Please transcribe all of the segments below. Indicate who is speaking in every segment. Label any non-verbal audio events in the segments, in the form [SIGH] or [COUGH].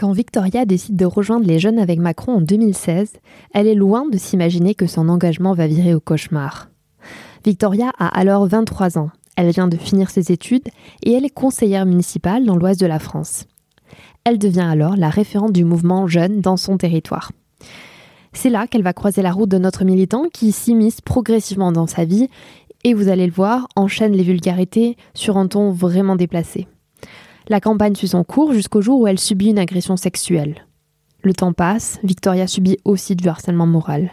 Speaker 1: Quand Victoria décide de rejoindre les jeunes avec Macron en 2016, elle est loin de s'imaginer que son engagement va virer au cauchemar. Victoria a alors 23 ans. Elle vient de finir ses études et elle est conseillère municipale dans l'ouest de la France. Elle devient alors la référente du mouvement jeune dans son territoire. C'est là qu'elle va croiser la route de notre militant qui s'immisce progressivement dans sa vie et vous allez le voir, enchaîne les vulgarités sur un ton vraiment déplacé. La campagne suit son cours jusqu'au jour où elle subit une agression sexuelle. Le temps passe, Victoria subit aussi du harcèlement moral.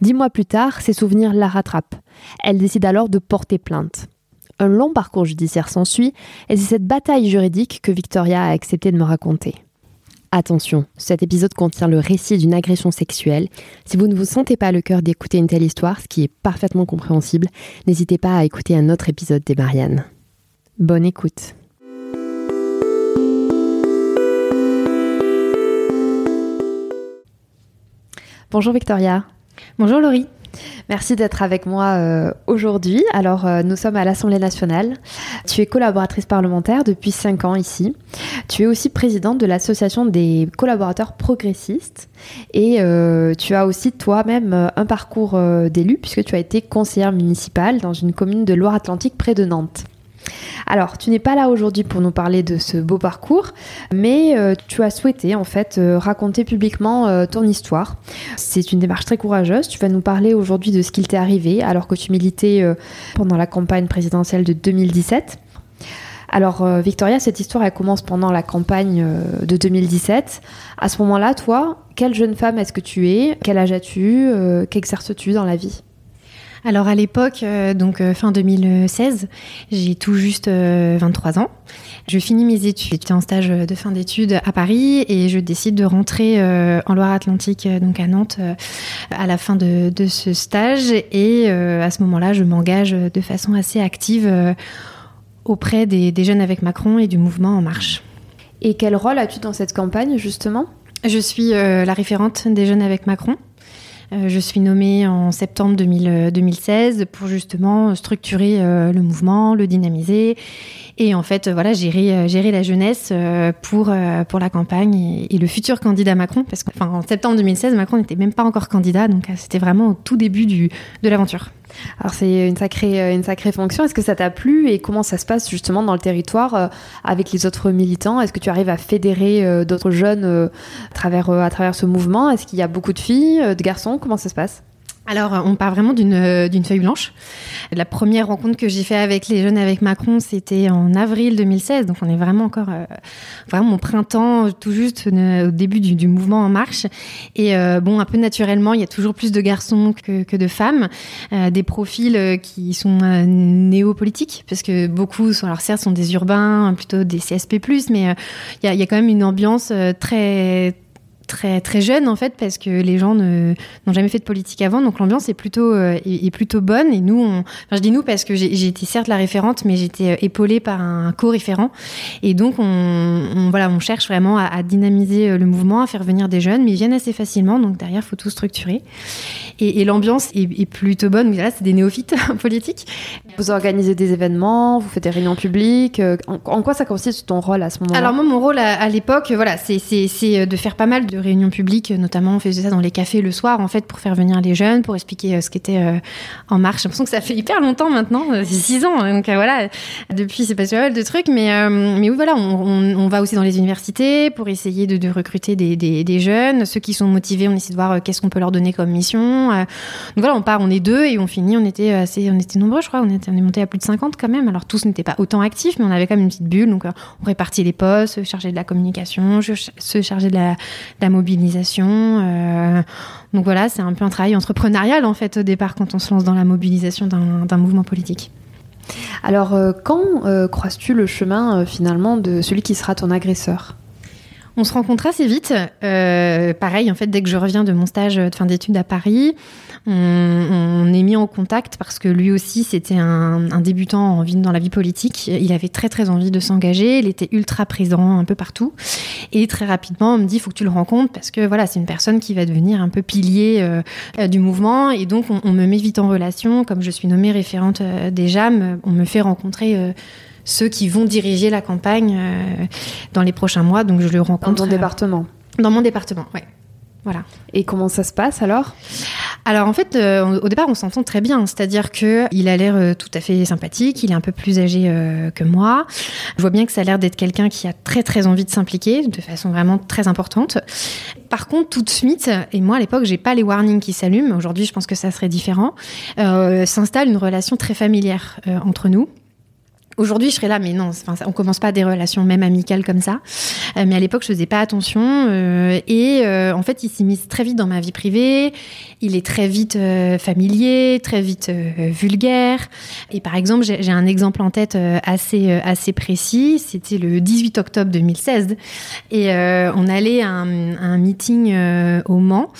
Speaker 1: Dix mois plus tard, ses souvenirs la rattrapent. Elle décide alors de porter plainte. Un long parcours judiciaire s'ensuit, et c'est cette bataille juridique que Victoria a accepté de me raconter. Attention, cet épisode contient le récit d'une agression sexuelle. Si vous ne vous sentez pas le cœur d'écouter une telle histoire, ce qui est parfaitement compréhensible, n'hésitez pas à écouter un autre épisode des Mariannes. Bonne écoute. Bonjour Victoria.
Speaker 2: Bonjour Laurie.
Speaker 1: Merci d'être avec moi euh, aujourd'hui. Alors, euh, nous sommes à l'Assemblée nationale. Tu es collaboratrice parlementaire depuis 5 ans ici. Tu es aussi présidente de l'Association des collaborateurs progressistes. Et euh, tu as aussi toi-même un parcours d'élu puisque tu as été conseillère municipale dans une commune de Loire-Atlantique près de Nantes. Alors, tu n'es pas là aujourd'hui pour nous parler de ce beau parcours, mais euh, tu as souhaité en fait euh, raconter publiquement euh, ton histoire. C'est une démarche très courageuse. Tu vas nous parler aujourd'hui de ce qu'il t'est arrivé alors que tu militais pendant la campagne présidentielle de 2017. Alors Victoria, cette histoire elle commence pendant la campagne de 2017. À ce moment-là, toi, quelle jeune femme est-ce que tu es? Quel âge as-tu? Qu'exerces-tu dans la vie?
Speaker 2: Alors à l'époque, euh, donc euh, fin 2016, j'ai tout juste 23 euh, ans. Je finis mes études, j'étais en stage de fin d'études à Paris et je décide de rentrer en Loire-Atlantique, donc à Nantes, à la fin de, ce stage. Et à ce moment-là, je m'engage de façon assez active auprès des, des jeunes avec Macron et du mouvement En Marche.
Speaker 1: Et quel rôle as-tu dans cette campagne justement?
Speaker 2: Je suis la référente des jeunes avec Macron. Euh, je suis nommée en septembre 2016 euh, pour justement structurer euh, le mouvement, le dynamiser et en fait voilà gérer gérer la jeunesse pour la campagne et, le futur candidat Macron parce qu'en septembre 2016 Macron n'était même pas encore candidat donc c'était vraiment au tout début de l'aventure.
Speaker 1: Alors c'est une sacrée, euh, une sacrée fonction. Est-ce que ça t'a plu et comment ça se passe justement dans le territoire euh, avec les autres militants? Est-ce que tu arrives à fédérer euh, d'autres jeunes à, travers, à travers ce mouvement? Est-ce qu'il y a beaucoup de filles, de garçons? Comment ça se passe?
Speaker 2: Alors, on part vraiment d'une d'une feuille blanche. La première rencontre que j'ai fait avec les jeunes avec Macron, c'était en avril 2016. Donc, on est vraiment encore euh, vraiment au printemps, tout juste au début du, mouvement En Marche. Et euh, bon, un peu naturellement, il y a toujours plus de garçons que, de femmes, euh, des profils euh, qui sont néopolitiques, parce que beaucoup, sont, alors certes, sont des urbains, plutôt des CSP+, mais il y a, y, a, quand même une ambiance très très très jeune en fait parce que les gens n'ont jamais fait de politique avant donc l'ambiance est plutôt euh, est, plutôt bonne. Et nous on, enfin, je dis nous parce que j'ai été certes la référente mais j'étais euh, épaulée par un co-référent. Et donc on, on, voilà on cherche vraiment à, à, dynamiser euh, le mouvement à faire venir des jeunes mais ils viennent assez facilement donc derrière faut tout structurer. Et, et l'ambiance est, est, plutôt bonne. Là c'est des néophytes [LAUGHS] politiques.
Speaker 1: Vous organisez des événements vous faites des réunions publiques en, en quoi ça consiste ton rôle à ce moment-là?
Speaker 2: Alors moi mon rôle à, à l'époque voilà c'est de faire pas mal de réunions publiques, notamment on faisait ça dans les cafés le soir, en fait, pour faire venir les jeunes, pour expliquer ce qui était en marche. J'ai l'impression que ça fait hyper longtemps maintenant, c'est six ans, hein, donc voilà, depuis c'est passé pas mal de trucs, mais, mais oui, voilà, on, va aussi dans les universités pour essayer de, recruter des, jeunes. Ceux qui sont motivés, on essaie de voir qu'est-ce qu'on peut leur donner comme mission. donc voilà, on part, on est deux et on finit, on était assez, on était nombreux, je crois, on, était, est monté à plus de 50 quand même. Alors tous n'étaient pas autant actifs, mais on avait quand même une petite bulle, donc on répartit les postes, se charger de la communication, se charger de la, mobilisation. Euh, donc voilà, c'est un peu un travail entrepreneurial en fait au départ quand on se lance dans la mobilisation d'un mouvement politique.
Speaker 1: Alors euh, quand euh, croises-tu le chemin finalement de celui qui sera ton agresseur?
Speaker 2: On se rencontre assez vite. pareil, en fait, dès que je reviens de mon stage de fin d'études à Paris, on, est mis en contact parce que lui aussi, c'était un, débutant en vie, dans la vie politique. Il avait très très envie de s'engager. Il était ultra présent un peu partout. Et très rapidement, on me dit, il faut que tu le rencontres parce que voilà, c'est une personne qui va devenir un peu pilier euh, euh, du mouvement. Et donc, on, me met vite en relation. Comme je suis nommée référente euh, des JAM, on me fait rencontrer ceux qui vont diriger la campagne dans les prochains mois. Donc je le rencontre.
Speaker 1: Dans ton département
Speaker 2: Dans mon département, oui. Voilà.
Speaker 1: Et comment ça se passe alors?
Speaker 2: Alors en fait, euh, au départ, on s'entend très bien. C'est-à-dire que il a l'air euh, tout à fait sympathique. Il est un peu plus âgé euh, que moi. Je vois bien que ça a l'air d'être quelqu'un qui a très très envie de s'impliquer de façon vraiment très importante. Par contre, tout de suite, et moi à l'époque, j'ai pas les warnings qui s'allument. Aujourd'hui, je pense que ça serait différent. S'installe une relation très familière entre nous. Aujourd'hui, je serais là, mais non, enfin, on commence pas des relations même amicales comme ça. Euh, mais à l'époque, je faisais pas attention. Euh, et euh, en fait, il mis très vite dans ma vie privée. Il est très vite familier, très vite vulgaire. Et par exemple, j'ai un exemple en tête assez assez précis. C'était le 18 octobre 2016, et on allait à un, un meeting au Mans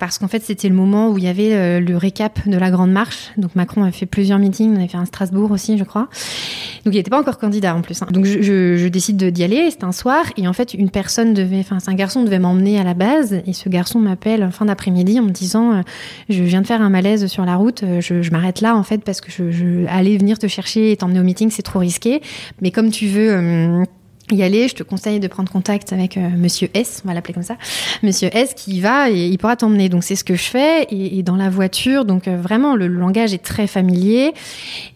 Speaker 2: parce qu'en fait, c'était le moment où il y avait le récap de la grande marche. Donc Macron a fait plusieurs meetings. On avait fait un Strasbourg aussi, je crois. Donc il n'était pas encore candidat en plus. Hein. Donc je, je, décide d'y aller, c'est un soir, et en fait une personne devait, enfin un garçon devait m'emmener à la base, et ce garçon m'appelle en fin d'après-midi en me disant euh, je viens de faire un malaise sur la route, euh, je, je m'arrête là en fait parce que je, je aller venir te chercher et t'emmener au meeting c'est trop risqué, mais comme tu veux euh, y aller, je te conseille de prendre contact avec euh, Monsieur S, on va l'appeler comme ça, Monsieur S qui y va et il pourra t'emmener. Donc c'est ce que je fais et, dans la voiture, donc euh, vraiment le, langage est très familier.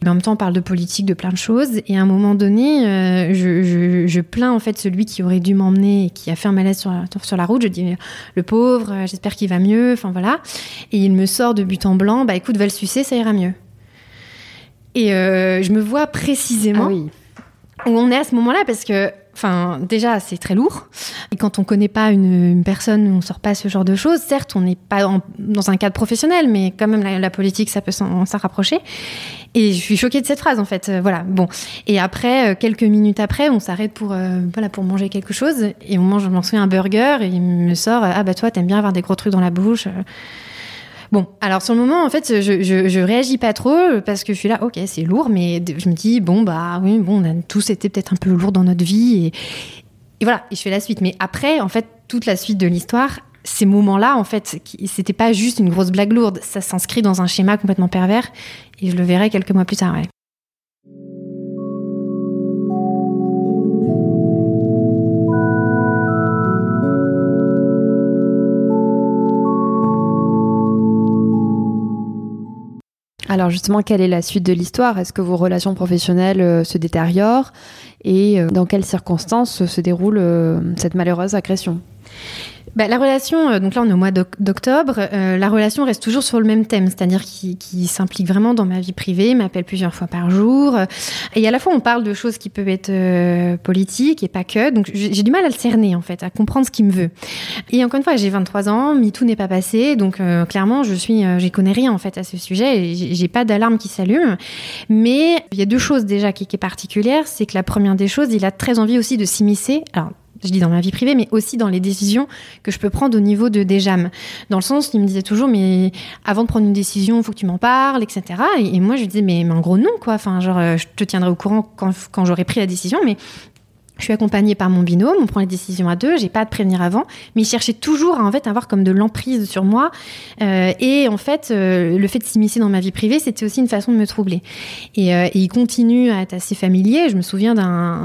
Speaker 2: Mais en même temps, on parle de politique, de plein de choses. Et à un moment donné, euh, je, plains en fait celui qui aurait dû m'emmener et qui a fait un malaise sur la, sur la route. Je dis le pauvre, j'espère qu'il va mieux. Enfin voilà. Et il me sort de but en blanc, bah écoute, va le sucer, ça ira mieux. Et je me vois précisément. Ah oui où on est à ce moment-là parce que Enfin, déjà, c'est très lourd. Et quand on connaît pas une, personne, on sort pas ce genre de choses. Certes, on n'est pas dans un cadre professionnel, mais quand même, la, politique, ça peut s'en rapprocher. Et je suis choquée de cette phrase, en fait. Euh, voilà. Bon. Et après, euh, quelques minutes après, on s'arrête pour, euh, voilà, pour manger quelque chose. Et on mange, je m'en souviens, un burger. Et il me sort, ah bah toi, t'aimes bien avoir des gros trucs dans la bouche. Bon, alors sur le moment, en fait, je, je, réagis pas trop parce que je suis là, ok, c'est lourd, mais je me dis, bon, bah oui, bon, on a tous été peut-être un peu lourd dans notre vie et, et voilà, et je fais la suite. Mais après, en fait, toute la suite de l'histoire, ces moments-là, en fait, c'était pas juste une grosse blague lourde, ça s'inscrit dans un schéma complètement pervers et je le verrai quelques mois plus tard, ouais.
Speaker 1: Alors justement, quelle est la suite de l'histoire? Est-ce que vos relations professionnelles euh, se détériorent? Et euh, dans quelles circonstances se déroule euh, cette malheureuse agression?
Speaker 2: Bah, la relation, euh, donc là on est au mois d'octobre, euh, la relation reste toujours sur le même thème, c'est-à-dire qui, s'implique vraiment dans ma vie privée, m'appelle plusieurs fois par jour. et à la fois on parle de choses qui peuvent être euh, politiques et pas que, donc j'ai du mal à le cerner en fait, à comprendre ce qu'il me veut. Et encore une fois, j'ai 23 ans, MeToo n'est pas passé, donc clairement je suis, j'y connais rien en fait à ce sujet, j'ai pas d'alarme qui s'allume. Mais il y a deux choses déjà qui, qui est particulière, c'est que la première des choses, il a très envie aussi de s'immiscer. Alors je dis dans ma vie privée, mais aussi dans les décisions que je peux prendre au niveau de des. Dans le sens, il me disait toujours, mais avant de prendre une décision, il faut que tu m'en parles, etc. Et, moi, je lui disais, mais, en gros, non, quoi. Enfin, genre, euh, je te tiendrai au courant quand, quand j'aurai pris la décision, mais Je suis accompagnée par mon binôme, on prend les décisions à deux, j'ai pas à prévenir avant, mais il cherchait toujours à en fait avoir comme de l'emprise sur moi. Euh, et en fait, euh, le fait de s'immiscer dans ma vie privée, c'était aussi une façon de me troubler. Et, euh, il continue à être assez familier. Je me souviens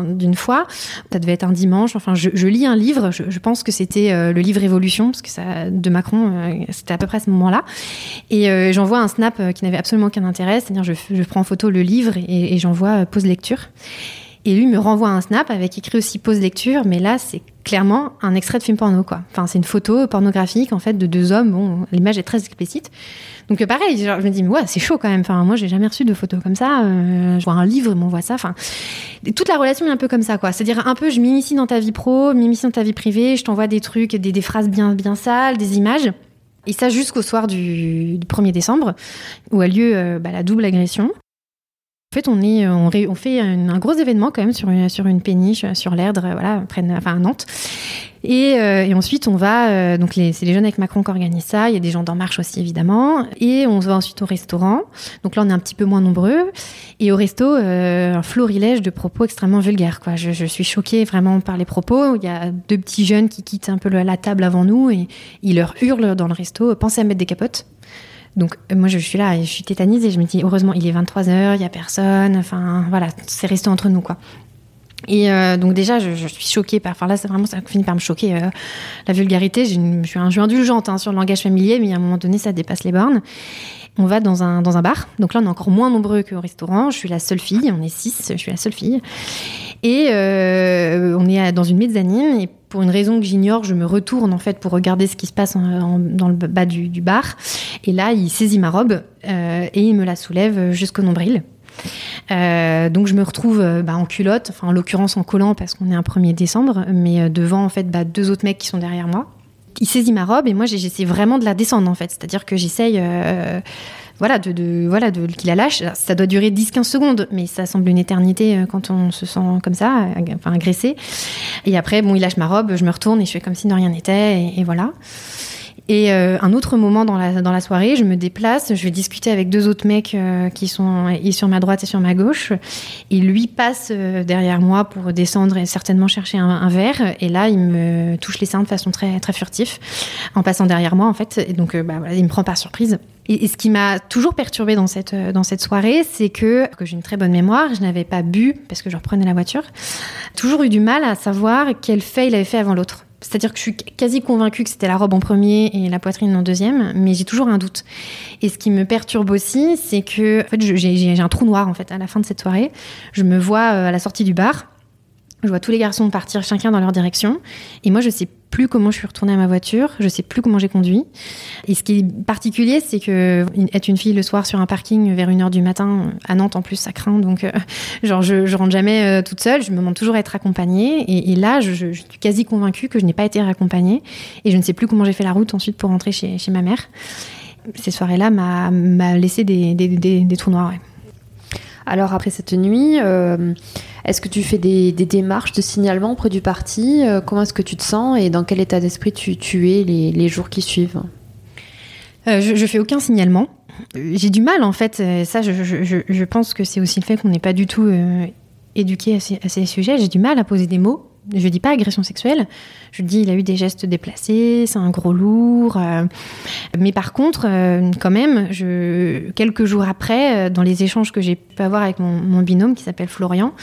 Speaker 2: d'une fois, ça devait être un dimanche. Enfin, je, lis un livre. Je, pense que c'était le livre Évolution, parce que ça de Macron, c'était à peu près à ce moment-là. Et j'envoie un snap qui n'avait absolument aucun intérêt, c'est-à-dire je, je prends en photo le livre et, et j'envoie pause lecture. Et lui me renvoie un snap avec écrit aussi pause lecture, mais là c'est clairement un extrait de film porno quoi. Enfin c'est une photo pornographique en fait de deux hommes. Bon l'image est très explicite. Donc euh, pareil, je me dis mais ouais c'est chaud quand même. Enfin moi j'ai jamais reçu de photos comme ça. Euh, je vois un livre, il m'envoie ça. Enfin toute la relation est un peu comme ça quoi. C'est-à-dire un peu je m'initie dans ta vie pro, m'initie dans ta vie privée, je t'envoie des trucs, des, des, phrases bien bien sales, des images. Et ça jusqu'au soir du, du, 1er décembre, où a lieu euh, bah, la double agression. En fait, on, on fait un, gros événement quand même sur une, péniche, sur l'Erdre, voilà, près de, enfin à Nantes. Et, euh, ensuite, on va, euh, donc c'est les jeunes avec Macron qui organisent ça. Il y a des gens d'En Marche aussi, évidemment. Et on se va ensuite au restaurant. Donc là, on est un petit peu moins nombreux. Et au resto, euh, un florilège de propos extrêmement vulgaires. Je, je, suis choquée vraiment par les propos. Il y a deux petits jeunes qui quittent un peu la table avant nous et ils leur hurlent dans le resto pensez à mettre des capotes. Donc moi je suis là et je suis tétanisée, je me dis heureusement il est 23h, il y a personne, enfin voilà, c'est resté entre nous quoi. Et euh, donc déjà, je, je, suis choquée par. Enfin là, c'est vraiment ça finit par me choquer. Euh, la vulgarité, une, je suis, un, je suis indulgente hein, sur le langage familier, mais à un moment donné, ça dépasse les bornes. On va dans un, dans un bar. Donc là, on est encore moins nombreux qu'au restaurant. Je suis la seule fille. On est six. Je suis la seule fille. Et euh, on est dans une mezzanine. Et pour une raison que j'ignore, je me retourne en fait pour regarder ce qui se passe en, dans le bas du, bar. Et là, il saisit ma robe euh, et il me la soulève jusqu'au nombril. Euh, donc je me retrouve bah, en culotte, en l'occurrence en collant parce qu'on est un 1er décembre, mais devant en fait bah, deux autres mecs qui sont derrière moi. Il saisit ma robe et moi j'essaie vraiment de la descendre en fait, c'est-à-dire que j'essaye voilà de, voilà de qu'il la lâche. Ça doit durer 10-15 secondes, mais ça semble une éternité euh, quand on se sent comme ça, enfin agressé. Et après bon il lâche ma robe, je me retourne et je fais comme si de rien n'était et, et voilà. Et euh, un autre moment dans la, dans la soirée, je me déplace, je vais discuter avec deux autres mecs euh, qui sont et sur ma droite et sur ma gauche. Il lui passe derrière moi pour descendre et certainement chercher un, verre. Et là, il me touche les seins de façon très, très furtif, en passant derrière moi en fait. Et donc, bah, il me prend par surprise. Et, ce qui m'a toujours perturbée dans cette, dans cette soirée, c'est que, que j'ai une très bonne mémoire, je n'avais pas bu parce que je reprenais la voiture. Toujours eu du mal à savoir quel fait il avait fait avant l'autre. C'est-à-dire que je suis quasi convaincue que c'était la robe en premier et la poitrine en deuxième, mais j'ai toujours un doute. Et ce qui me perturbe aussi, c'est que en fait, j'ai un trou noir en fait à la fin de cette soirée. Je me vois à la sortie du bar. Je vois tous les garçons partir chacun dans leur direction. Et moi, je sais plus comment je suis retournée à ma voiture. Je sais plus comment j'ai conduit. Et ce qui est particulier, c'est que être une fille le soir sur un parking vers une heure du matin, à Nantes en plus, ça craint. Donc, euh, [LAUGHS] genre, je, rentre jamais euh, toute seule. Je me demande toujours à être accompagnée. Et, là, je, suis quasi convaincue que je n'ai pas été accompagnée. Et je ne sais plus comment j'ai fait la route ensuite pour rentrer chez, ma mère. Ces soirées-là m'a laissé des, trous noirs.
Speaker 1: Alors après cette nuit, euh, est-ce que tu fais des, démarches de signalement auprès du parti euh, Comment est-ce que tu te sens et dans quel état d'esprit tu, es les, jours qui suivent?
Speaker 2: Euh, je, je fais aucun signalement. J'ai du mal en fait. Ça, je, pense que c'est aussi le fait qu'on n'est pas du tout euh, éduqué à ces sujets. J'ai du mal à poser des mots je dis pas agression sexuelle, je dis il a eu des gestes déplacés, c'est un gros lourd. Euh, mais par contre, euh, quand même, quelques jours après, euh, dans les échanges que j'ai pu avoir avec mon, binôme qui s'appelle Florian,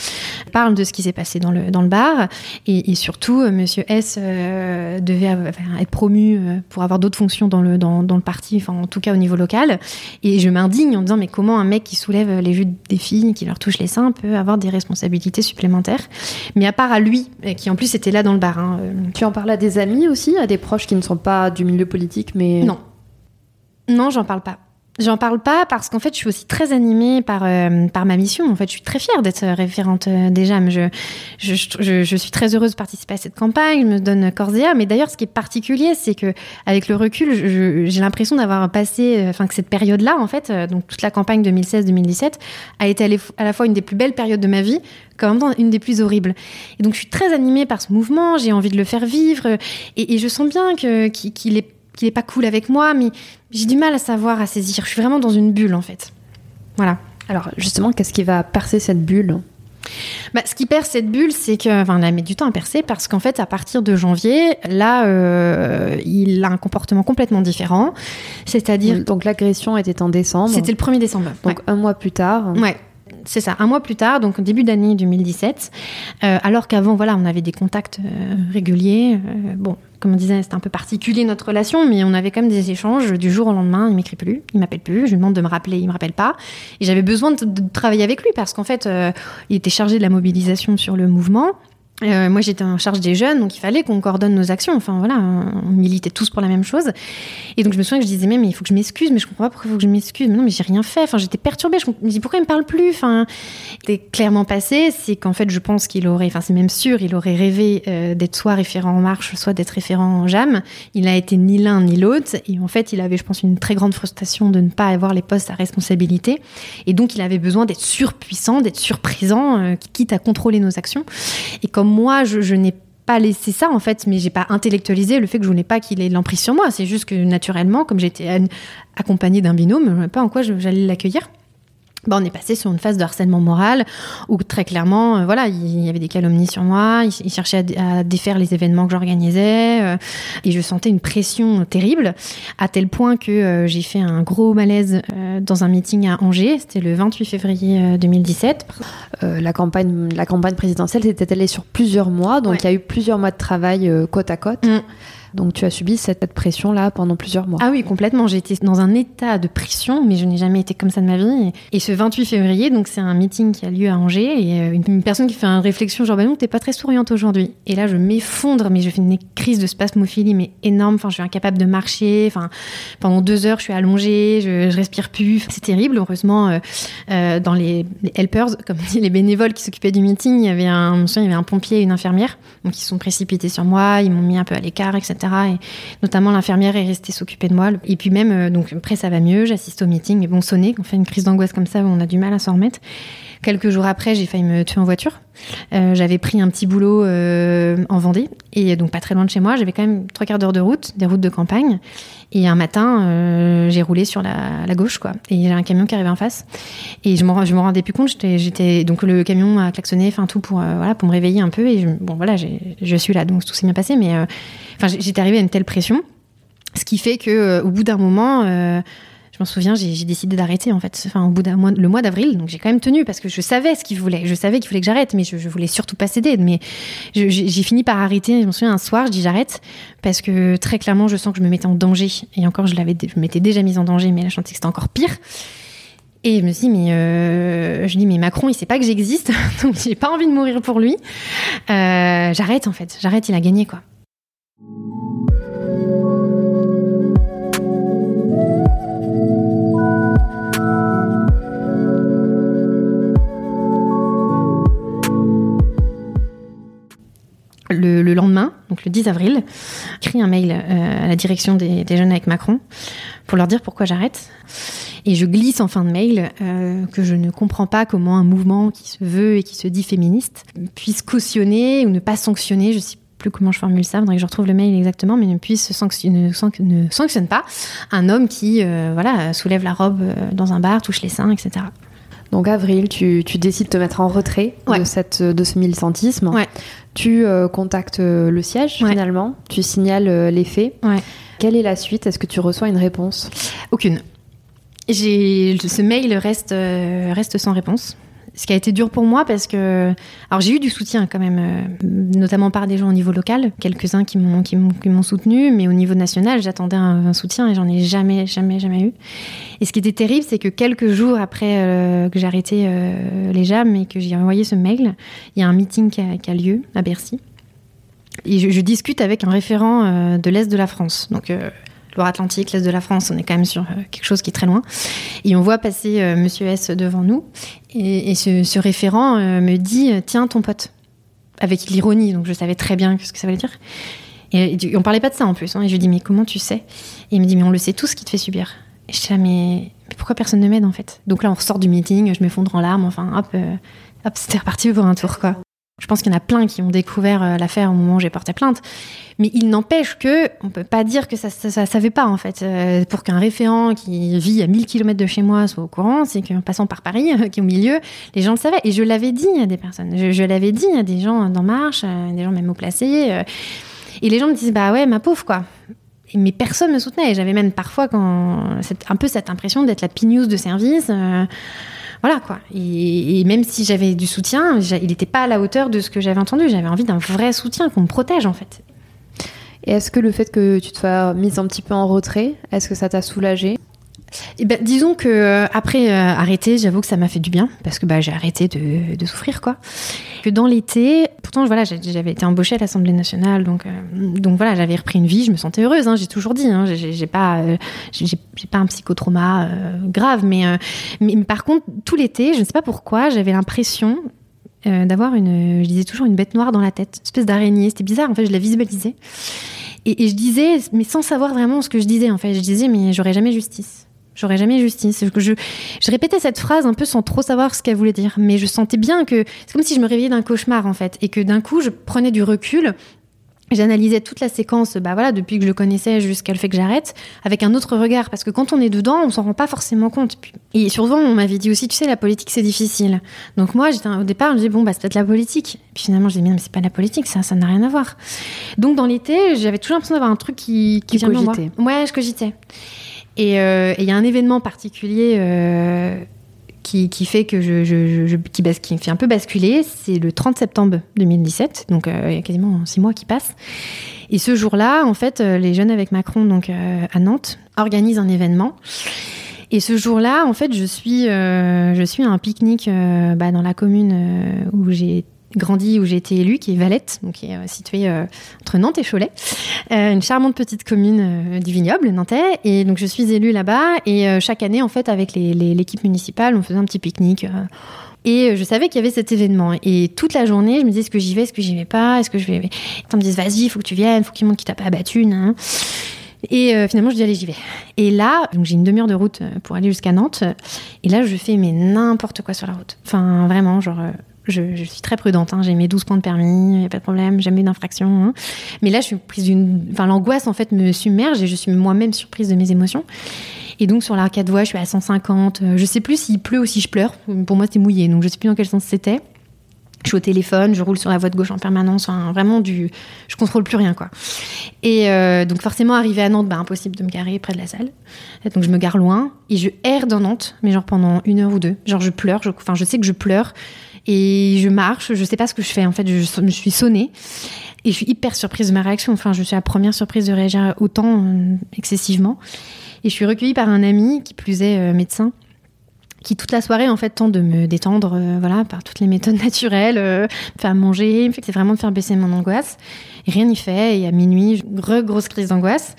Speaker 2: parle de ce qui s'est passé dans le, dans le bar. Et, surtout, Monsieur S devait être promu pour avoir d'autres fonctions dans le, dans, dans le parti, enfin en tout cas au niveau local. Et je m'indigne en disant mais comment un mec qui soulève les vues des filles, qui leur touche les seins, peut avoir des responsabilités supplémentaires? Mais à part à lui, qui en plus était là dans le bar. Hein.
Speaker 1: Tu en parles à des amis aussi, à des proches qui ne sont pas du milieu politique, mais
Speaker 2: non, non, j'en parle pas. J'en parle pas parce qu'en fait, je suis aussi très animée par euh, par ma mission. En fait, je suis très fière d'être référente euh, déjà. Mais je, je, je, suis très heureuse de participer à cette campagne. Je me donne corps et âme. Mais d'ailleurs, ce qui est particulier, c'est que avec le recul, j'ai l'impression d'avoir passé, enfin que cette période-là, en fait, euh, donc toute la campagne 2016-2017, a été à la fois une des plus belles périodes de ma vie, comme dans une des plus horribles. Et donc, je suis très animée par ce mouvement. J'ai envie de le faire vivre, et, je sens bien qu'il est qu'il est pas cool avec moi, mais j'ai du mal à savoir, à saisir. Je suis vraiment dans une bulle en fait. Voilà.
Speaker 1: Alors justement, qu'est-ce qui va percer cette bulle
Speaker 2: bah, ce qui perce cette bulle, c'est que, enfin, elle a mis du temps à percer parce qu'en fait, à partir de janvier, là, euh, il a un comportement complètement différent. C'est-à-dire.
Speaker 1: Donc l'agression était en décembre.
Speaker 2: C'était le 1er décembre.
Speaker 1: Donc un mois plus tard.
Speaker 2: Ouais. C'est ça, un mois plus tard, donc début d'année 2017, euh, alors qu'avant, voilà, on avait des contacts euh, réguliers. Euh, bon, comme on disait, c'était un peu particulier notre relation, mais on avait quand même des échanges du jour au lendemain. Il m'écrit plus, il m'appelle plus. Je lui demande de me rappeler, il me rappelle pas. Et j'avais besoin de, de, travailler avec lui parce qu'en fait, il était chargé de la mobilisation sur le mouvement. Euh, moi, j'étais en charge des jeunes, donc il fallait qu'on coordonne nos actions. Enfin, voilà, on militait tous pour la même chose. Et donc, je me souviens que je disais, mais, il faut que je m'excuse, mais je comprends pas pourquoi il faut que je m'excuse. Mais non, mais j'ai rien fait. Enfin, j'étais perturbée. Je me dis, pourquoi il me parle plus? Enfin, c'était clairement passé. C'est qu'en fait, je pense qu'il aurait, enfin, c'est même sûr, il aurait rêvé euh, d'être soit référent en marche, soit d'être référent en JAM. Il a été ni l'un ni l'autre. Et en fait, il avait, je pense, une très grande frustration de ne pas avoir les postes à responsabilité. Et donc, il avait besoin d'être surpuissant, d'être surprésent, euh, quitte à contrôler nos actions. Et comme moi, je, n'ai pas laissé ça en fait, mais j'ai pas intellectualisé le fait que je voulais pas qu'il ait l'emprise sur moi. C'est juste que naturellement, comme j'étais accompagnée d'un binôme, je ne savais pas en quoi j'allais l'accueillir. Bah, on est passé sur une phase de harcèlement moral où très clairement, euh, voilà, il y avait des calomnies sur moi. Il, il cherchait à, à, défaire les événements que j'organisais euh, et je sentais une pression terrible à tel point que euh, j'ai fait un gros malaise euh, dans un meeting à Angers. C'était le 28 février 2017.
Speaker 1: Euh, la campagne, la campagne présidentielle s'était allée sur plusieurs mois, donc il y a eu plusieurs mois de travail côte à côte. Mm. Donc tu as subi cette pression-là pendant plusieurs mois.
Speaker 2: Ah oui, complètement. J'ai été dans un état de pression, mais je n'ai jamais été comme ça de ma vie. Et ce 28 février, donc c'est un meeting qui a lieu à Angers, et euh, une, personne qui fait une réflexion genre, bah non, t'es pas très souriante aujourd'hui. Et là, je m'effondre, mais je fais une crise de spasmophilie, mais énorme. Enfin, je suis incapable de marcher. Pendant deux heures, je suis allongée, je, respire plus. C'est terrible. Heureusement, euh, euh, dans les, helpers, [LAUGHS] comme dit, les bénévoles qui s'occupaient du meeting, il y avait un, il y avait un pompier et une infirmière, donc ils sont précipités sur moi, ils m'ont mis un peu à l'écart, etc. Et notamment l'infirmière est restée s'occuper de moi. Et puis même, euh, donc après ça va mieux, j'assiste au meeting, mais bon, sonner, on fait une crise d'angoisse comme ça, on a du mal à s'en remettre. Quelques jours après, j'ai failli me tuer en voiture. Euh, j'avais pris un petit boulot euh, en Vendée, et donc pas très loin de chez moi. J'avais quand même trois quarts d'heure de route, des routes de campagne. Et un matin, euh, j'ai roulé sur la, gauche, quoi. Et il y a un camion qui arrivait en face. Et je me, je me rendais plus compte. J'étais, donc le camion a klaxonné, enfin tout pour, voilà, pour me réveiller un peu. Et bon, voilà, je suis là, donc tout s'est bien passé. Mais enfin, j'étais arrivée à une telle pression, ce qui fait que au bout d'un moment m'en souviens, j'ai décidé d'arrêter en fait. Enfin, au bout d'un mois, le mois d'avril, donc j'ai quand même tenu parce que je savais ce qu'il voulait. Je savais qu'il fallait que j'arrête, mais je, je, voulais surtout pas céder. Mais j'ai fini par arrêter. Je me souviens un soir, je dis j'arrête parce que très clairement, je sens que je me mettais en danger. Et encore, je l'avais, je m'étais déjà mise en danger, mais là, je sentais que c'était encore pire. Et je me suis dit, mais euh, je dis, mais Macron, il sait pas que j'existe, [LAUGHS] donc j'ai pas envie de mourir pour lui. Euh, j'arrête en fait, j'arrête, il a gagné quoi. Le, le, lendemain, donc le 10 avril, j'écris un mail euh, à la direction des, jeunes avec Macron pour leur dire pourquoi j'arrête. Et je glisse en fin de mail euh, que je ne comprends pas comment un mouvement qui se veut et qui se dit féministe puisse cautionner ou ne pas sanctionner, je ne sais plus comment je formule ça, faudrait que je retrouve le mail exactement, mais ne puisse sanctionne, ne sanctionne pas un homme qui euh, voilà, soulève la robe dans un bar, touche les seins, etc.
Speaker 1: Donc avril, tu, tu, décides de te mettre en retrait
Speaker 2: ouais.
Speaker 1: de, cette, de ce militantisme.
Speaker 2: Ouais.
Speaker 1: Tu euh, contactes le siège
Speaker 2: ouais.
Speaker 1: finalement, tu signales euh, les faits. Quelle est la suite? Est-ce que tu reçois une réponse?
Speaker 2: Aucune. Ce mail reste, euh, reste sans réponse. Ce qui a été dur pour moi parce que alors j'ai eu du soutien quand même, euh, notamment par des gens au niveau local, quelques-uns qui m'ont soutenu, mais au niveau national j'attendais un, soutien et j'en ai jamais jamais jamais eu. Et ce qui était terrible, c'est que quelques jours après euh, que j'ai arrêté euh, les jams et que j'ai envoyé ce mail, il y a un meeting qui a, lieu à Bercy. Et je, discute avec un référent de l'est de la France, donc Loire-Atlantique, l'Est de la France, on est quand même sur euh, quelque chose qui est très loin. Et on voit passer euh, Monsieur S devant nous. Et, ce, référent euh, me dit Tiens, ton pote. Avec l'ironie, donc je savais très bien ce que ça voulait dire. Et, on parlait pas de ça en plus. Hein, et je lui dis Mais comment tu sais? Et il me dit Mais on le sait tous qui te fait subir. Et je dis mais, mais pourquoi personne ne m'aide en fait? Donc là, on ressort du meeting, je m'effondre en larmes. Enfin, hop, hop c'était reparti pour un tour, quoi. Je pense qu'il y en a plein qui ont découvert euh, l'affaire au moment où j'ai porté plainte. Mais il n'empêche que on peut pas dire que ça ne savait pas, en fait. Euh, pour qu'un référent qui vit à 1000 km de chez moi soit au courant, c'est qu'en passant par Paris, [LAUGHS] qui est au milieu, les gens le savaient. Et je l'avais dit à des personnes. Je, l'avais dit à des gens dans Marche, des gens même au placé. et les gens me disaient, bah ouais, ma pauvre, quoi mais personne me soutenait. J'avais même parfois un peu cette impression d'être la pignouse de service voilà quoi. Et, même si j'avais du soutien, il n'était pas à la hauteur de ce que j'avais entendu. J'avais envie d'un vrai soutien, qu'on me protège en fait.
Speaker 1: Et est-ce que le fait que tu te sois mise un petit peu en retrait, est-ce que ça t'a soulagé
Speaker 2: eh ben, disons que euh, après euh, arrêter, j'avoue que ça m'a fait du bien parce que bah, j'ai arrêté de, souffrir quoi. Que dans l'été, pourtant voilà, j'avais été embauchée à l'Assemblée nationale, donc euh, donc voilà, j'avais repris une vie, je me sentais heureuse. Hein, j'ai toujours dit, hein, j'ai pas j'ai pas un psychotrauma grave, mais, mais, par contre tout l'été, je ne sais pas pourquoi, j'avais l'impression d'avoir une, je disais toujours une bête noire dans la tête, une espèce d'araignée. C'était bizarre en fait, je la visualisais. Et, et, je disais, mais sans savoir vraiment ce que je disais en fait, je disais mais j'aurais jamais justice. J'aurais jamais justice. Je, je répétais cette phrase un peu sans trop savoir ce qu'elle voulait dire, mais je sentais bien que c'est comme si je me réveillais d'un cauchemar en fait, et que d'un coup je prenais du recul J'analysais toute la séquence, bah voilà, depuis que je le connaissais jusqu'à le fait que j'arrête, avec un autre regard, parce que quand on est dedans, on s'en rend pas forcément compte. Et souvent, on m'avait dit aussi, tu sais, la politique c'est difficile. Donc moi, j'étais au départ, je me disais bon bah c'est peut-être la politique. puis finalement, je disais mais, c'est pas la politique, ça, ça n'a rien à voir. Donc dans l'été, j'avais toujours l'impression d'avoir un truc qui
Speaker 1: qui, qui cogitait.
Speaker 2: Ouais, je cogitais. Euh, et il y a un événement particulier euh, qui, fait que je, qui, me fait un peu basculer, c'est le 30 septembre 2017, donc euh, il y a quasiment six mois qui passent. Et ce jour-là, en fait, les jeunes avec Macron, donc à Nantes, organisent un événement. Et ce jour-là, en fait, je suis, je suis à un pique-nique bah, dans la commune où j'ai grandi où j'ai été élue, qui est Valette, donc qui est euh, située euh, entre Nantes et Cholet, euh, une charmante petite commune du vignoble nantais. Et donc je suis élue là-bas et chaque année, en fait, avec l'équipe municipale, on faisait un petit pique-nique. Et je savais qu'il y avait cet événement. Et toute la journée, je me disais, est-ce que j'y vais, est-ce que j'y vais pas, est-ce que je vais... Ils me disent, vas-y, il faut que tu viennes, faut qu'il montre qu'il t'a pas abattu. Et finalement, je dis, allez, j'y vais. Et là, j'ai une demi-heure de route pour aller jusqu'à Nantes. Et là, je fais mais n'importe quoi sur la route. Enfin, vraiment, genre, je, suis très prudente. Hein. J'ai mes 12 points de permis, il n'y a pas de problème, jamais d'infraction. Hein. Mais là, je suis prise d'une. Enfin, l'angoisse, en fait, me submerge et je suis moi-même surprise de mes émotions. Et donc, sur l'arcade voie, je suis à 150. Je sais plus s'il pleut ou si je pleure. Pour moi, c'était mouillé, donc je sais plus dans quel sens c'était. Je suis au téléphone, je roule sur la voie de gauche en permanence, vraiment du, je contrôle plus rien quoi. Et euh, donc forcément arrivé à Nantes, bah, impossible de me garer près de la salle. Donc je me gare loin et je erre dans Nantes, mais genre pendant une heure ou deux. Genre je pleure, enfin je sais que je pleure et je marche, je sais pas ce que je fais. En fait, je me suis sonnée et je suis hyper surprise de ma réaction. Enfin, je suis la première surprise de réagir autant euh, excessivement. Et je suis recueillie par un ami qui plus est euh, médecin qui toute la soirée en fait tente de me détendre euh, voilà par toutes les méthodes [LAUGHS] naturelles me faire manger c'est vraiment de faire baisser mon angoisse rien n'y fait et à minuit grosse crise d'angoisse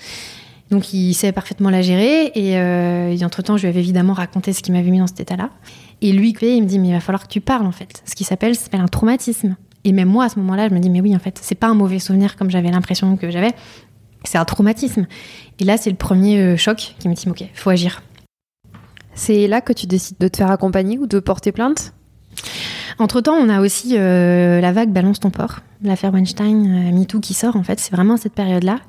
Speaker 2: donc il sait parfaitement la gérer et, et entre temps je lui avais évidemment raconté ce qui m'avait mis dans cet état là et lui, il me dit, mais il va falloir que tu parles, en fait. Ce qui s'appelle, s'appelle un traumatisme. Et même moi, à ce moment-là, je me dis, mais oui, en fait, c'est pas un mauvais souvenir comme j'avais l'impression que j'avais. C'est un traumatisme. Et là, c'est le premier euh, choc qui me dit, ok, faut agir.
Speaker 1: C'est là que tu décides de te faire accompagner ou de porter plainte?
Speaker 2: Entre-temps, on a aussi euh, la vague Balance ton port, l'affaire Weinstein, euh, MeToo qui sort, en fait. C'est vraiment cette période-là.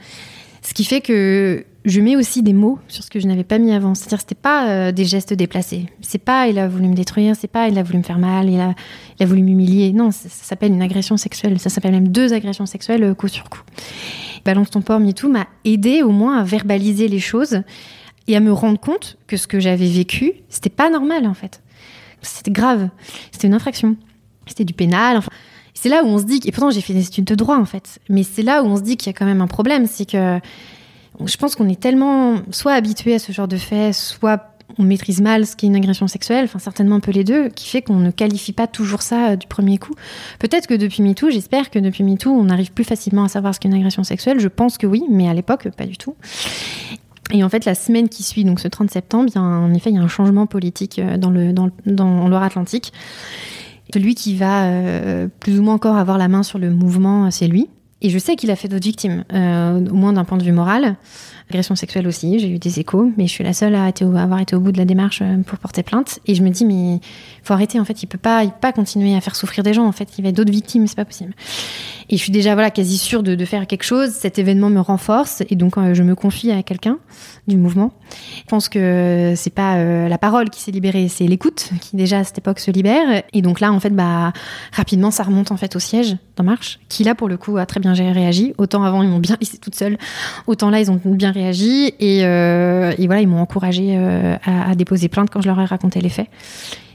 Speaker 2: Ce qui fait que je mets aussi des mots sur ce que je n'avais pas mis avant. C'est-à-dire, c'était pas euh, des gestes déplacés. C'est pas il a voulu me détruire, c'est pas il a voulu me faire mal, il a, voulu m'humilier. Non, ça, s'appelle une agression sexuelle. Ça s'appelle même deux agressions sexuelles euh, coup sur coup. Balance ton port, MeToo m'a aidé au moins à verbaliser les choses et à me rendre compte que ce que j'avais vécu, c'était pas normal en fait. C'était grave. C'était une infraction. C'était du pénal. C'est là où on se dit, et pourtant j'ai fait des études de droit en fait, mais c'est là où on se dit qu'il y a quand même un problème, c'est que je pense qu'on est tellement soit habitué à ce genre de faits, soit on maîtrise mal ce qu'est une agression sexuelle, enfin certainement un peu les deux, qui fait qu'on ne qualifie pas toujours ça euh, du premier coup. Peut-être que depuis MeToo, j'espère que depuis MeToo, on arrive plus facilement à savoir ce qu'est une agression sexuelle. Je pense que oui, mais à l'époque, pas du tout. Et en fait, la semaine qui suit, donc ce 30 septembre, il en effet, il y a un changement politique euh, dans le Loire-Atlantique. Celui qui va euh, plus ou moins encore avoir la main sur le mouvement, c'est lui. Et je sais qu'il a fait d'autres victimes, au moins d'un point de vue moral. Agression sexuelle aussi, j'ai eu des échos, mais je suis la seule à, avoir été au bout de la démarche pour porter plainte. Et je me dis, mais faut arrêter, en fait, il peut pas, il peut pas continuer à faire souffrir des gens, en fait, il va avoir d'autres victimes, c'est pas possible. Et je suis déjà voilà quasi sûre de, faire quelque chose. Cet événement me renforce et donc euh, je me confie à quelqu'un du mouvement. Je pense que c'est pas euh, la parole qui s'est libérée, c'est l'écoute qui déjà à cette époque se libère. Et donc là, en fait, bah rapidement, ça remonte en fait au siège Marche, qui là pour le coup a très bien réagi. Autant avant ils m'ont bien laissé toute seule, autant là ils ont bien réagi et, euh, voilà ils m'ont encouragé à, à déposer plainte quand je leur ai raconté les faits.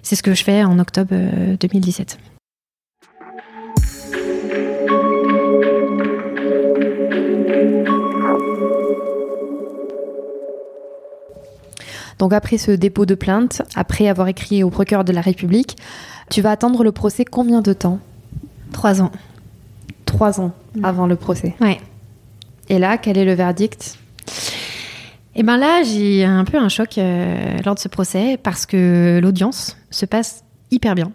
Speaker 2: C'est ce que je fais en octobre 2017.
Speaker 1: Donc après ce dépôt de plainte, après avoir écrit au procureur de la République, tu vas attendre le procès combien de temps?
Speaker 2: Trois ans.
Speaker 1: Trois ans avant le procès.
Speaker 2: Ouais.
Speaker 1: Et là, quel est le verdict?
Speaker 2: Eh bien là, j'ai un peu un choc euh, lors de ce procès parce que l'audience se passe hyper bien.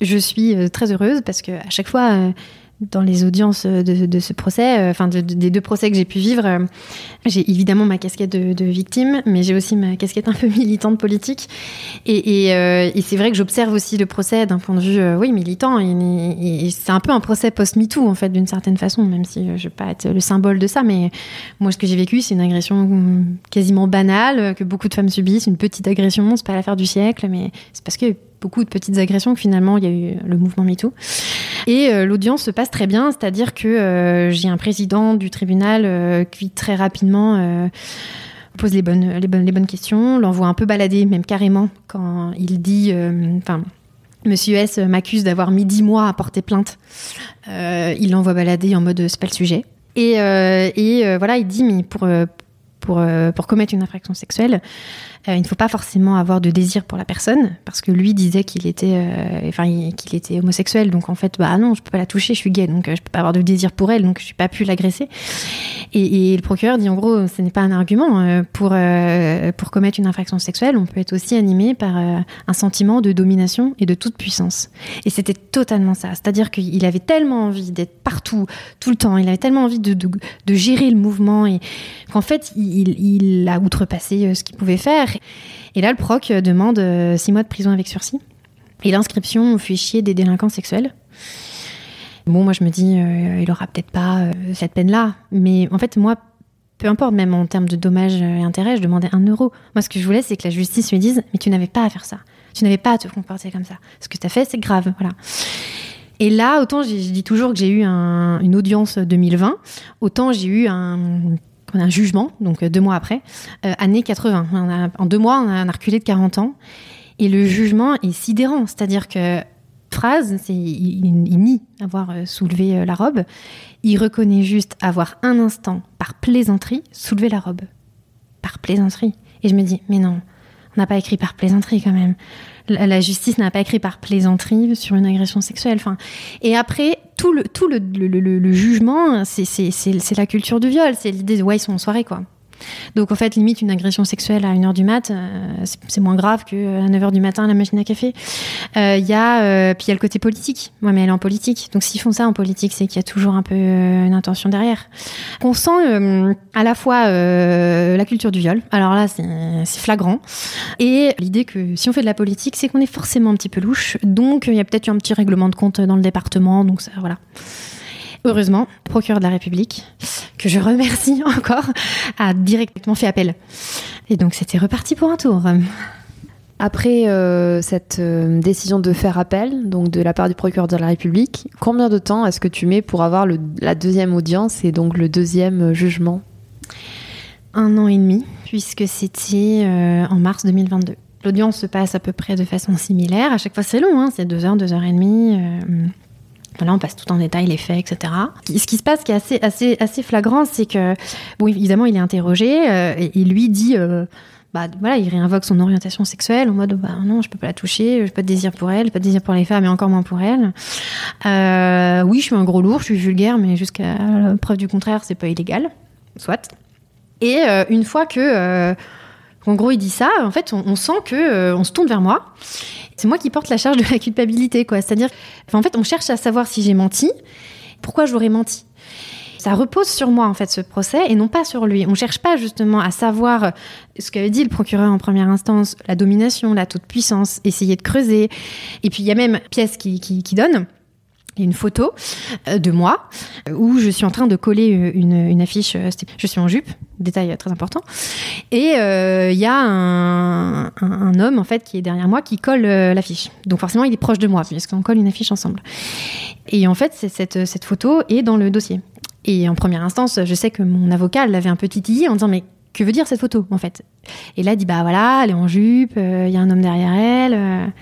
Speaker 2: Je suis euh, très heureuse parce que à chaque fois, euh, dans les audiences de, ce procès, euh, enfin des deux procès que j'ai pu vivre, euh, j'ai évidemment ma casquette de, victime, mais j'ai aussi ma casquette un peu [LAUGHS] militante politique. Et, euh, et, c'est vrai que j'observe aussi le procès d'un point de vue, oui, militant. Et, c'est un peu un procès post-MeToo, en fait, d'une certaine façon, même si je ne vais pas être le symbole de ça. Mais moi, ce que j'ai vécu, c'est une agression quasiment banale que beaucoup de femmes subissent, une petite agression, c'est pas l'affaire du siècle, mais c'est parce que beaucoup de petites agressions finalement il y a eu le mouvement MeToo. Et euh, l'audience se passe très bien, c'est-à-dire que euh, j'ai un président du tribunal euh, qui très rapidement pose les bonnes, les bonnes, les bonnes questions, l'envoie un peu balader, même carrément, quand il dit, enfin, Monsieur S m'accuse d'avoir mis dix mois à porter plainte. il l'envoie balader en mode c'est pas le sujet. Et, et voilà, il dit mais pour pour, pour commettre une infraction sexuelle, euh, il ne faut pas forcément avoir de désir pour la personne, parce que lui disait qu'il était, euh, enfin, qu'il était homosexuel. Donc en fait, bah non, je peux pas la toucher, je suis gay, donc euh, je peux pas avoir de désir pour elle, donc je n'ai pas pu l'agresser. Et, le procureur dit en gros, ce n'est pas un argument pour pour commettre une infraction sexuelle. On peut être aussi animé par un sentiment de domination et de toute puissance. Et c'était totalement ça. C'est-à-dire qu'il avait tellement envie d'être partout, tout le temps. Il avait tellement envie de, gérer le mouvement et qu'en fait, il a outrepassé ce qu'il pouvait faire et là, le proc demande euh, six mois de prison avec sursis et l'inscription au fichier des délinquants sexuels. Bon, moi, je me dis, euh, il aura peut-être pas euh, cette peine-là. Mais en fait, moi, peu importe, même en termes de dommages et intérêts, je demandais un euro. Moi, ce que je voulais, c'est que la justice me dise, mais tu n'avais pas à faire ça. Tu n'avais pas à te comporter comme ça. Ce que tu as fait, c'est grave. Voilà. Et là, autant je dis toujours que j'ai eu une audience 2020, autant j'ai eu un un jugement, donc euh, deux mois après, euh, année 80. en deux mois, on a, reculé de 40 ans. Et le jugement est sidérant. C'est-à-dire que, phrase, c'est, il, nie avoir euh, soulevé la robe. Il reconnaît juste avoir un instant, par plaisanterie, soulevé la robe. Par plaisanterie. Et je me dis, mais non, on n'a pas écrit par plaisanterie quand même la, justice n'a pas écrit par plaisanterie sur une agression sexuelle. Enfin, et après, tout le, tout le, le jugement, c'est la culture du viol. C'est l'idée de, ouais, ils sont en soirée, quoi. Donc en fait, limite une agression sexuelle à 1h du mat, euh, c'est moins grave qu'à 9h du matin à la machine à café. Il euh, y a euh, puis il y a le côté politique. Moi, mais elle est en politique. Donc s'ils font ça en politique, c'est qu'il y a toujours un peu une intention derrière. On sent à la fois la culture du viol. Alors là, c'est flagrant. Et l'idée que si on fait de la politique, c'est qu'on est forcément un petit peu louche. Donc il y a peut-être eu un petit règlement de compte dans le département. Donc ça, voilà heureusement, le procureur de la République, que je remercie [LAUGHS] encore, a directement fait appel. Et donc c'était reparti pour un tour.
Speaker 1: Après euh, cette euh, décision de faire appel, donc de la part du procureur de la République, combien de temps est-ce que tu mets pour avoir la deuxième audience et donc le deuxième jugement?
Speaker 2: Un an et demi, puisque c'était euh, en mars 2022. L'audience se passe à peu près de façon similaire. À chaque fois, c'est long, hein, c'est deux heures, deux heures et demie. Là, on passe tout en détail les faits, etc. Ce qui se passe, qui est assez, assez, assez flagrant, c'est que, bon, évidemment, il est interrogé euh, et il lui dit, euh, bah voilà, il réinvoque son orientation sexuelle en mode, bah non, je peux pas la toucher, j'ai pas de désir pour elle, pas de désir pour les femmes et encore moins pour elle. Euh, oui, je suis un gros lourd, je suis vulgaire, mais jusqu'à preuve du contraire, c'est pas illégal, soit. Et une fois que, en gros, il dit ça, en fait, on, on sent que on se tourne vers moi c'est moi qui porte la charge de la culpabilité, quoi. C'est-à-dire, en fait, on cherche à savoir si j'ai menti, pourquoi j'aurais menti. Ça repose sur moi, en fait, ce procès, et non pas sur lui. On cherche pas, justement, à savoir ce qu'avait dit le procureur en première instance, la domination, la toute-puissance, essayer de creuser. Et puis, il y a même pièce qui, qui, qui donne une photo euh, de moi où je suis en train de coller euh, une, affiche. Euh, je suis en jupe, détail très important. Et il y a un, homme en fait qui est derrière moi qui colle l'affiche. Donc forcément, il est proche de moi puisqu'on colle une affiche ensemble. Et en fait, cette, cette photo est dans le dossier. Et en première instance, je sais que mon avocat l'avait un peu titillé en disant mais que veut dire cette photo en fait? Et là, il dit bah voilà, elle est en jupe, il y a un homme derrière elle.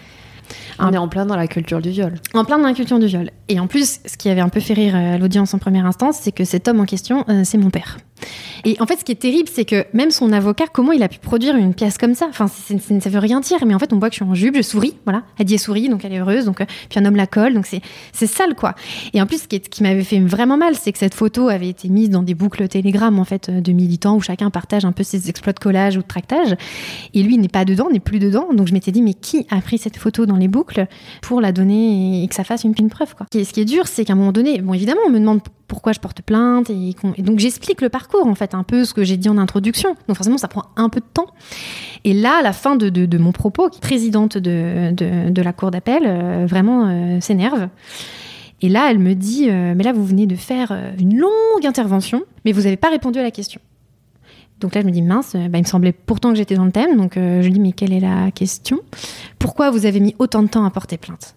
Speaker 1: On est en plein dans la culture du viol.
Speaker 2: En plein dans la culture du viol. Et en plus, ce qui avait un peu fait rire euh, l'audience en première instance, c'est que cet homme en question, euh, c'est mon père. Et en fait, ce qui est terrible, c'est que même son avocat, comment il a pu produire une pièce comme ça? Enfin, ça veut rien dire, mais en fait, on voit que je suis en jupe, je souris, voilà. Elle dit elle sourit, donc elle est heureuse, donc euh, puis un homme la colle, donc c'est sale, quoi. Et en plus, ce qui, qui m'avait fait vraiment mal, c'est que cette photo avait été mise dans des boucles Telegram, en fait, de militants où chacun partage un peu ses exploits de collage ou de tractage. Et lui, n'est pas dedans, n'est plus dedans. Donc je m'étais dit, mais qui a pris cette photo dans les boucles pour la donner et que ça fasse une, une preuve, quoi? Et ce qui est dur, c'est qu'à un moment donné, bon, évidemment, on me demande pourquoi je porte plainte et, donc j'explique le parcours en fait un peu ce que j'ai dit en introduction. Donc forcément ça prend un peu de temps. Et là à la fin de, mon propos présidente de, la cour d'appel euh, vraiment euh, s'énerve. Et là elle me dit euh, mais là vous venez de faire une longue intervention mais vous n'avez pas répondu à la question. Donc là, je me dis, mince, bah, il me semblait pourtant que j'étais dans le thème. Donc je lui dis, mais quelle est la question? Pourquoi vous avez mis autant de temps à porter plainte?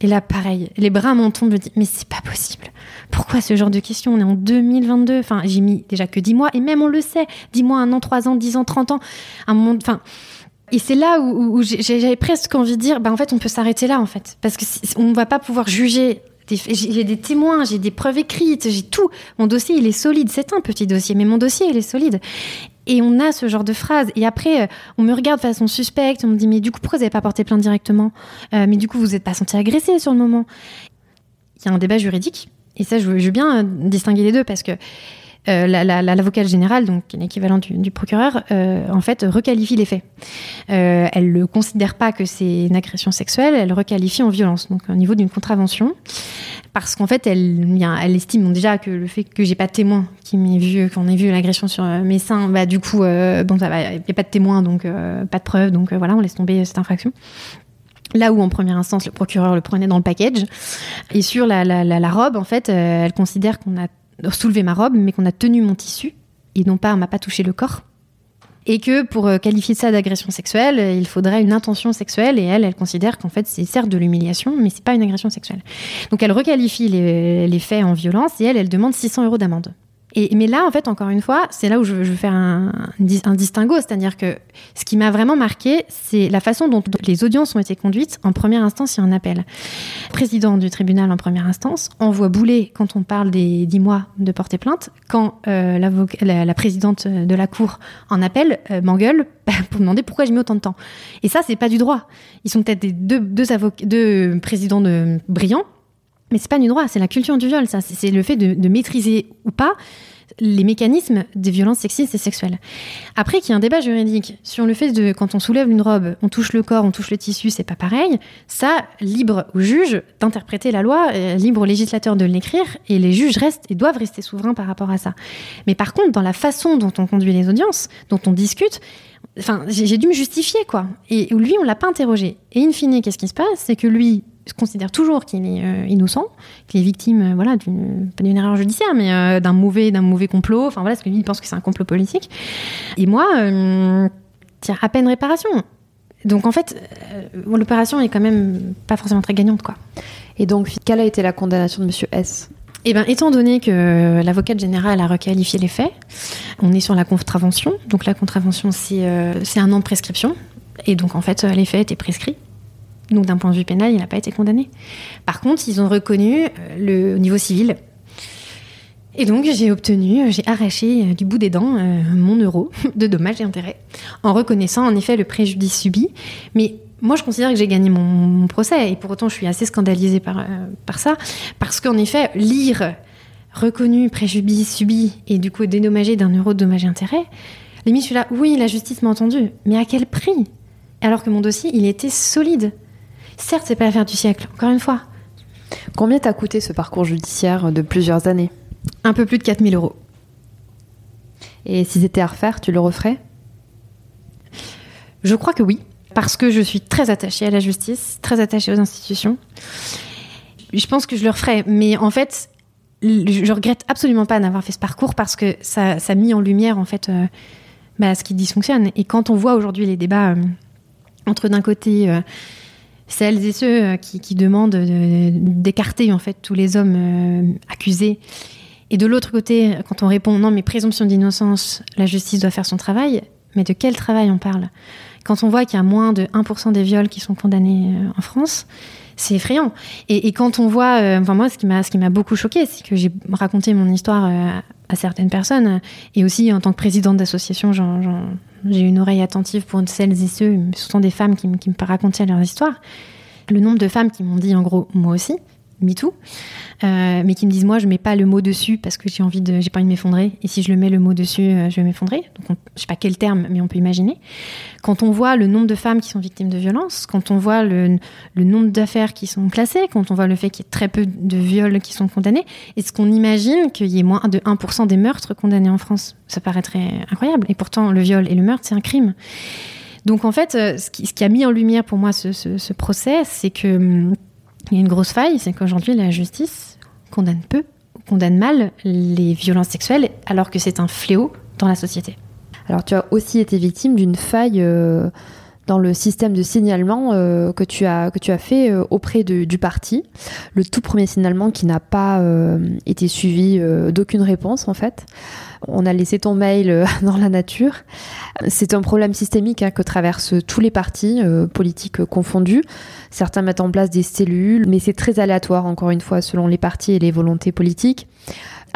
Speaker 2: Et là, pareil, les bras m'en je me dis, mais c'est pas possible. Pourquoi ce genre de questions? On est en 2022. Enfin, j'ai mis déjà que 10 mois, et même on le sait, 10 mois, un an, 3 ans, 10 ans, 30 ans. Un moment, enfin. Et c'est là où, j'avais presque envie de dire, bah, en fait, on peut s'arrêter là, en fait. Parce qu'on ne va pas pouvoir juger j'ai des témoins, j'ai des preuves écrites, j'ai tout. Mon dossier, il est solide. C'est un petit dossier, mais mon dossier, il est solide. Et on a ce genre de phrase. Et après, euh, on me regarde de façon suspecte. On me dit, mais du coup, pourquoi vous n'avez pas porté plainte directement euh, Mais du coup, vous n'êtes pas senti agressé sur le moment. Il y a un débat juridique. Et ça, je veux, bien euh, distinguer les deux parce que euh, l'avocate la, générale, donc l'équivalent du, du, procureur, euh, en fait, requalifie les faits. Euh, elle ne considère pas que c'est une agression sexuelle, elle requalifie en violence, donc au niveau d'une contravention, parce qu'en fait, elle, estime déjà que le fait que j'ai pas de témoin vu, qu'on ait vu l'agression sur mes seins, bah du coup, bon, il n'y a pas de témoin, donc pas de preuve, donc voilà, on laisse tomber cette infraction. Là où en première instance le procureur le prenait dans le package. Et sur la, la, la robe, en fait, elle considère qu'on a soulever ma robe, mais qu'on a tenu mon tissu et non pas on m'a pas touché le corps. Et que pour euh, qualifier ça d'agression sexuelle, il faudrait une intention sexuelle et elle, elle considère qu'en fait c'est certes de l'humiliation, mais c'est pas une agression sexuelle. Donc elle requalifie les, les faits en violence et elle, elle demande 600 euros d'amende mais là, en fait, encore une fois, c'est là où je veux, faire un, distinguo. C'est-à-dire que ce qui m'a vraiment marqué, c'est la façon dont les audiences ont été conduites. En première instance, il y a un appel. Président du tribunal, en première instance, envoie bouler quand on parle des dix mois de porter plainte. Quand euh, la, présidente de la cour en appel euh, m'engueule [LAUGHS] pour demander pourquoi j'ai mis autant de temps. Et ça, c'est pas du droit. Ils sont peut-être des deux, deux, deux présidents de, brillants, mais c'est pas du droit, c'est la culture du viol, ça. C'est le fait de, maîtriser ou pas les mécanismes des violences sexistes et sexuelles. Après, qu'il y a un débat juridique sur le fait de, quand on soulève une robe, on touche le corps, on touche le tissu, c'est pas pareil. Ça, libre au juge d'interpréter la loi, euh, libre au législateur de l'écrire, et les juges restent et doivent rester souverains par rapport à ça. Mais par contre, dans la façon dont on conduit les audiences, dont on discute, enfin, j'ai dû me justifier, quoi. Et lui, on l'a pas interrogé. Et in fine, qu'est-ce qui se passe? C'est que lui, considère toujours qu'il est euh, innocent, qu'il est victime, euh, voilà, d'une pas d'une erreur judiciaire, mais euh, d'un mauvais, d'un mauvais complot. Enfin voilà, parce que lui il pense que c'est un complot politique. Et moi, tiens, à peine réparation. Donc en fait, l'opération est quand même pas forcément très gagnante, quoi.
Speaker 1: Et donc, quelle a été la condamnation de Monsieur S?
Speaker 2: Eh bien, étant donné que l'avocate générale a requalifié les faits, on est sur la contravention. Donc la contravention, c'est un an de prescription. Et donc, en fait, les faits étaient prescrits. Donc d'un point de vue pénal, il n'a pas été condamné. Par contre, ils ont reconnu euh, le niveau civil. Et donc j'ai obtenu, j'ai arraché euh, du bout des dents euh, mon euro [LAUGHS] de dommages et intérêts, en reconnaissant en effet le préjudice subi. Mais moi, je considère que j'ai gagné mon, procès, et pour autant, je suis assez scandalisée par, par ça, parce qu'en effet, lire reconnu, préjudice subi, et du coup dédommagé d'un euro de dommages et intérêts, limite, je suis là, oui, la justice m'a entendu, mais à quel prix? Alors que mon dossier, il était solide. Certes, c'est pas l'affaire du siècle, encore une fois.
Speaker 1: Combien t'a coûté ce parcours judiciaire de plusieurs années
Speaker 2: Un peu plus de 4000 euros.
Speaker 1: Et si c'était à refaire, tu le referais?
Speaker 2: Je crois que oui, parce que je suis très attachée à la justice, très attachée aux institutions. Je pense que je le referais, mais en fait, je regrette absolument pas d'avoir fait ce parcours parce que ça, ça a mis en lumière en fait euh, bah, ce qui dysfonctionne. Et quand on voit aujourd'hui les débats euh, entre d'un côté euh, celles et ceux qui, demandent d'écarter en fait tous les hommes accusés, et de l'autre côté, quand on répond non mais présomption d'innocence, la justice doit faire son travail, mais de quel travail on parle? Quand on voit qu'il y a moins de 1% des viols qui sont condamnés en France, c'est effrayant. Et, quand on voit, euh, enfin moi, ce qui m'a, ce qui m'a beaucoup choqué, c'est que j'ai raconté mon histoire euh, à certaines personnes, et aussi en tant que présidente d'association, j'ai une oreille attentive pour celles et ceux, ce sont des femmes qui, qui me racontaient leur histoire. Le nombre de femmes qui m'ont dit en gros, moi aussi, MeToo, euh, mais qui me disent moi je mets pas le mot dessus parce que j'ai envie de j'ai pas envie de m'effondrer. Et si je le mets le mot dessus euh, je vais m'effondrer. Donc je sais pas quel terme mais on peut imaginer. Quand on voit le nombre de femmes qui sont victimes de violences quand on voit le, nombre d'affaires qui sont classées quand on voit le fait qu'il y ait très peu de viols qui sont condamnés est-ce qu'on imagine qu'il y ait moins de 1% des meurtres condamnés en France? Ça paraîtrait incroyable. Et pourtant le viol et le meurtre c'est un crime. Donc en fait euh, ce qui, ce qui, a mis en lumière pour moi ce, ce, ce procès c'est que hum, il y a une grosse faille, c'est qu'aujourd'hui, la justice condamne peu, condamne mal les violences sexuelles, alors que c'est un fléau dans la société.
Speaker 1: Alors, tu as aussi été victime d'une faille euh, dans le système de signalement euh, que, tu as, que tu as fait euh, auprès du parti. Le tout premier signalement qui n'a pas été suivi d'aucune réponse, en fait on a laissé ton mail euh, [LAUGHS] dans la nature. C'est un problème systémique hein, que traversent tous les partis euh, politiques confondus. Certains mettent en place des cellules, mais c'est très aléatoire, encore une fois, selon les partis et les volontés politiques.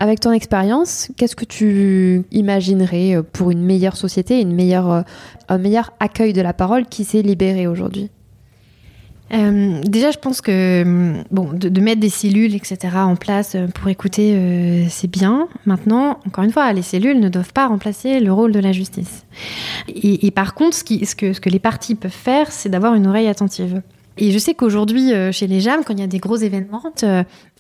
Speaker 1: Avec ton expérience, qu'est-ce que tu imaginerais euh, pour une meilleure société, une meilleure, un meilleur accueil de la parole qui s'est libéré aujourd'hui?
Speaker 2: Euh, déjà, je pense que hum, bon, de, mettre des cellules, etc., en place euh, pour écouter, euh, c'est bien. Maintenant, encore une fois, les cellules ne doivent pas remplacer le rôle de la justice. Et, par contre, ce, ce, que, ce que les partis peuvent faire, c'est d'avoir une oreille attentive. Et je sais qu'aujourd'hui, chez les JAM, quand il y a des gros événements,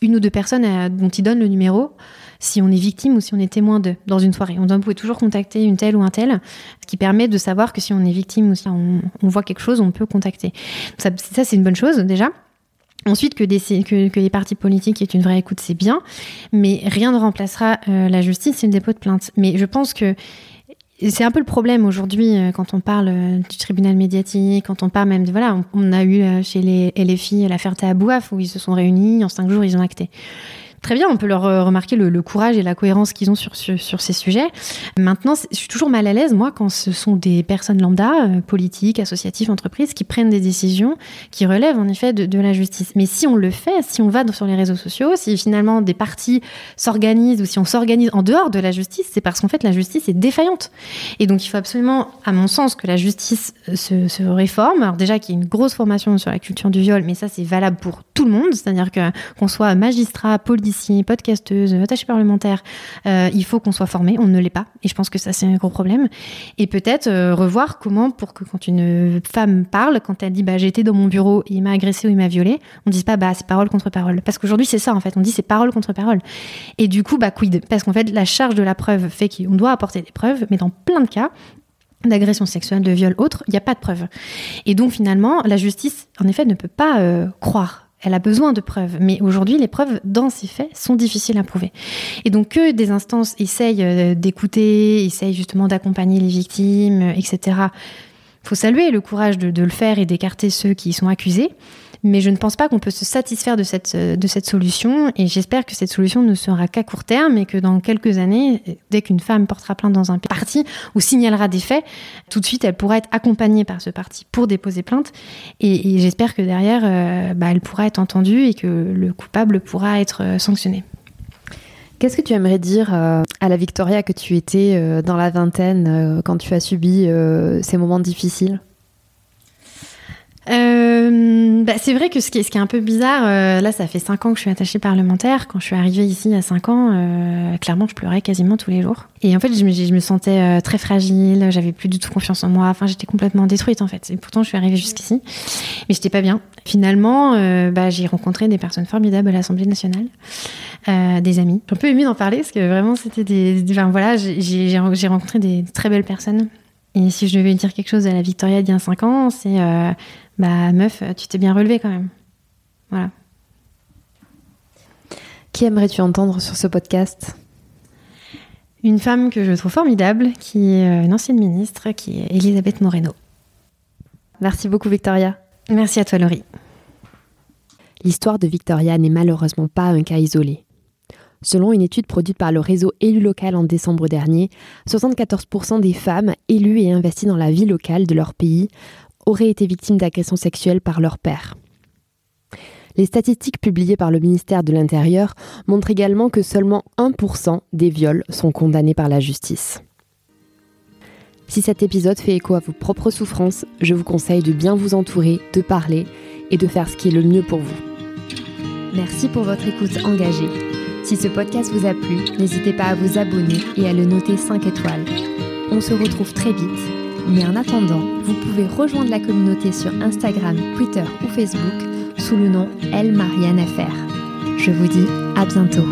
Speaker 2: une ou deux personnes dont ils donnent le numéro, si on est victime ou si on est témoin de dans une soirée. On doit toujours contacter une telle ou un tel, ce qui permet de savoir que si on est victime ou si on, voit quelque chose, on peut contacter. Ça, c'est une bonne chose déjà. Ensuite, que, les partis politiques aient une vraie écoute, c'est bien, mais rien ne remplacera euh, la justice, c'est une dépôt de plainte. Mais je pense que c'est un peu le problème aujourd'hui euh, quand on parle euh, du tribunal médiatique, quand on parle même de voilà, on, a eu chez les LFI l'affaire Tahabouaf où ils se sont réunis en cinq jours ils ont acté. Très bien, on peut leur euh, remarquer le, courage et la cohérence qu'ils ont sur, sur, ces sujets. Maintenant, je suis toujours mal à l'aise, moi, quand ce sont des personnes lambda, euh, politiques, associatives, entreprises, qui prennent des décisions qui relèvent en effet de, la justice. Mais si on le fait, si on va sur les réseaux sociaux, si finalement des partis s'organisent ou si on s'organise en dehors de la justice, c'est parce qu'en fait la justice est défaillante. Et donc il faut absolument, à mon sens, que la justice euh, se, réforme. Alors déjà qu'il y ait une grosse formation sur la culture du viol, mais ça c'est valable pour tout le monde, c'est-à-dire que qu'on soit magistrat, politique, ici, podcasteuse, attachée parlementaire, euh, il faut qu'on soit formé. On ne l'est pas. Et je pense que ça, c'est un gros problème. Et peut-être euh, revoir comment, pour que quand une femme parle, quand elle dit bah, été dans mon bureau, il m'a agressé ou il m'a violé, on dise pas bah, c'est parole contre parole. Parce qu'aujourd'hui, c'est ça, en fait. On dit c'est parole contre parole. Et du coup, bah, quid? Parce qu'en fait, la charge de la preuve fait qu'on doit apporter des preuves, mais dans plein de cas, d'agression sexuelle, de viol, autre, il n'y a pas de preuves. Et donc finalement, la justice, en effet, ne peut pas euh, croire elle a besoin de preuves. Mais aujourd'hui, les preuves dans ces faits sont difficiles à prouver. Et donc que des instances essayent euh, d'écouter, essayent justement d'accompagner les victimes, etc. Faut saluer le courage de, le faire et d'écarter ceux qui sont accusés. Mais je ne pense pas qu'on peut se satisfaire de cette, de cette solution. Et j'espère que cette solution ne sera qu'à court terme et que dans quelques années, dès qu'une femme portera plainte dans un parti ou signalera des faits, tout de suite elle pourra être accompagnée par ce parti pour déposer plainte. Et, j'espère que derrière, euh, bah, elle pourra être entendue et que le coupable pourra être euh, sanctionné.
Speaker 1: Qu'est-ce que tu aimerais dire euh, à la Victoria que tu étais dans la vingtaine quand tu as subi ces moments difficiles?
Speaker 2: Euh, bah, c'est vrai que ce qui est, un peu bizarre, euh, là, ça fait 5 ans que je suis attachée parlementaire. Quand je suis arrivée ici à 5 ans, euh, clairement, je pleurais quasiment tous les jours. Et en fait, je me, je sentais très fragile, j'avais plus du tout confiance en moi. Enfin, j'étais complètement détruite, en fait. Et pourtant, je suis arrivée jusqu'ici, mais j'étais pas bien. Finalement, bah, j'ai rencontré des personnes formidables à l'Assemblée nationale, des amis. J'ai un peu émue d'en parler parce que vraiment, c'était des. Enfin, voilà, j'ai rencontré des très belles personnes. Et si je devais dire quelque chose à la Victoria d'il y a 5 ans, c'est bah meuf, tu t'es bien relevé quand même. Voilà.
Speaker 1: Qui aimerais-tu entendre sur ce podcast?
Speaker 2: Une femme que je trouve formidable, qui est euh, une ancienne ministre, qui est Elisabeth Moreno.
Speaker 1: Merci beaucoup Victoria.
Speaker 2: Merci à toi Laurie.
Speaker 1: L'histoire de Victoria n'est malheureusement pas un cas isolé. Selon une étude produite par le réseau élu local en décembre dernier, 74% des femmes élues et investies dans la vie locale de leur pays auraient été victimes d'agressions sexuelles par leur père. Les statistiques publiées par le ministère de l'Intérieur montrent également que seulement 1% des viols sont condamnés par la justice. Si cet épisode fait écho à vos propres souffrances, je vous conseille de bien vous entourer, de parler et de faire ce qui est le mieux pour vous. Merci pour votre écoute engagée. Si ce podcast vous a plu, n'hésitez pas à vous abonner et à le noter 5 étoiles. On se retrouve très vite mais en attendant, vous pouvez rejoindre la communauté sur Instagram, Twitter ou Facebook sous le nom Elle Marianne Affaire. Je vous dis à bientôt.